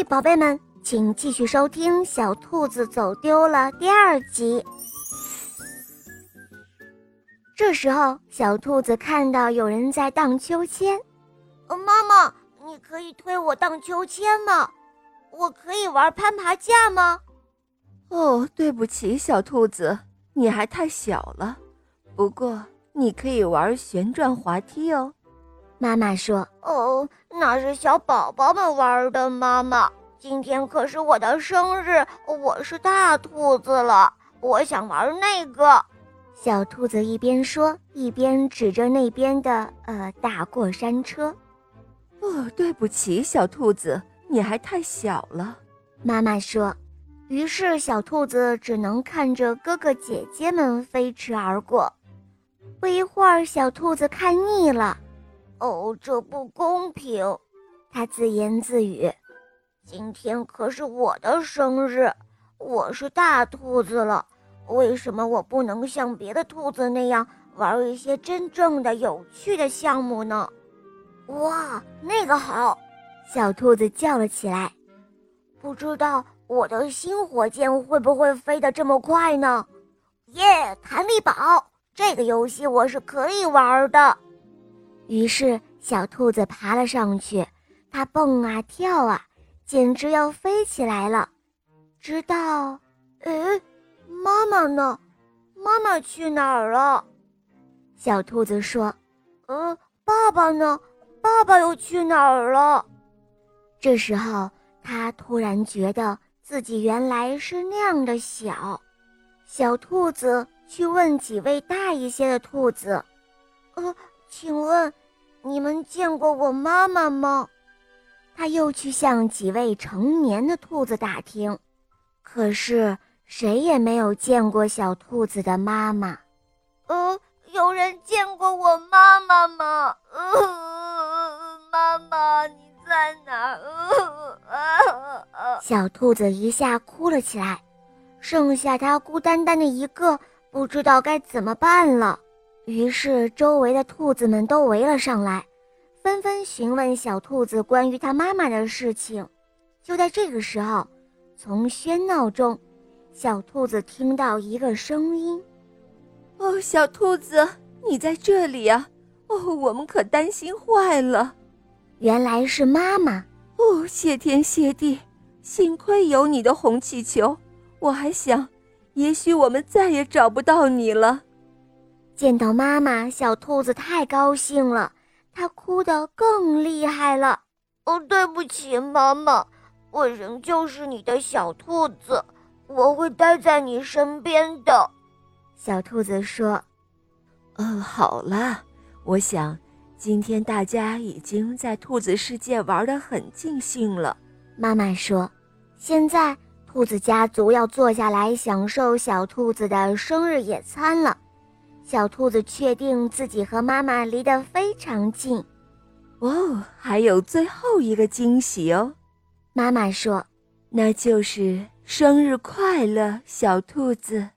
以，宝贝们，请继续收听《小兔子走丢了》第二集。这时候，小兔子看到有人在荡秋千。呃，妈妈，你可以推我荡秋千吗？我可以玩攀爬架吗？哦，对不起，小兔子，你还太小了。不过，你可以玩旋转滑梯哦。妈妈说：“哦，那是小宝宝们玩的。妈妈，今天可是我的生日，我是大兔子了，我想玩那个。”小兔子一边说，一边指着那边的呃大过山车。哦，对不起，小兔子，你还太小了。妈妈说。于是，小兔子只能看着哥哥姐姐们飞驰而过。不一会儿，小兔子看腻了。哦，这不公平！他自言自语：“今天可是我的生日，我是大兔子了，为什么我不能像别的兔子那样玩一些真正的有趣的项目呢？”哇，那个好！小兔子叫了起来。不知道我的新火箭会不会飞得这么快呢？耶，弹力宝这个游戏我是可以玩的。于是，小兔子爬了上去，它蹦啊跳啊，简直要飞起来了。直到，哎，妈妈呢？妈妈去哪儿了？小兔子说：“嗯，爸爸呢？爸爸又去哪儿了？”这时候，它突然觉得自己原来是那样的小。小兔子去问几位大一些的兔子：“呃，请问？”你们见过我妈妈吗？他又去向几位成年的兔子打听，可是谁也没有见过小兔子的妈妈。呃，有人见过我妈妈吗？呃，妈妈你在哪？呃，小兔子一下哭了起来，剩下它孤单单的一个，不知道该怎么办了。于是，周围的兔子们都围了上来，纷纷询问小兔子关于它妈妈的事情。就在这个时候，从喧闹中，小兔子听到一个声音：“哦，小兔子，你在这里啊！哦，我们可担心坏了。原来是妈妈。哦，谢天谢地，幸亏有你的红气球，我还想，也许我们再也找不到你了。”见到妈妈，小兔子太高兴了，它哭得更厉害了。哦，对不起，妈妈，我仍旧是你的小兔子，我会待在你身边的。小兔子说：“嗯，好了，我想今天大家已经在兔子世界玩得很尽兴了。”妈妈说：“现在兔子家族要坐下来享受小兔子的生日野餐了。”小兔子确定自己和妈妈离得非常近，哦，还有最后一个惊喜哦！妈妈说：“那就是生日快乐，小兔子。”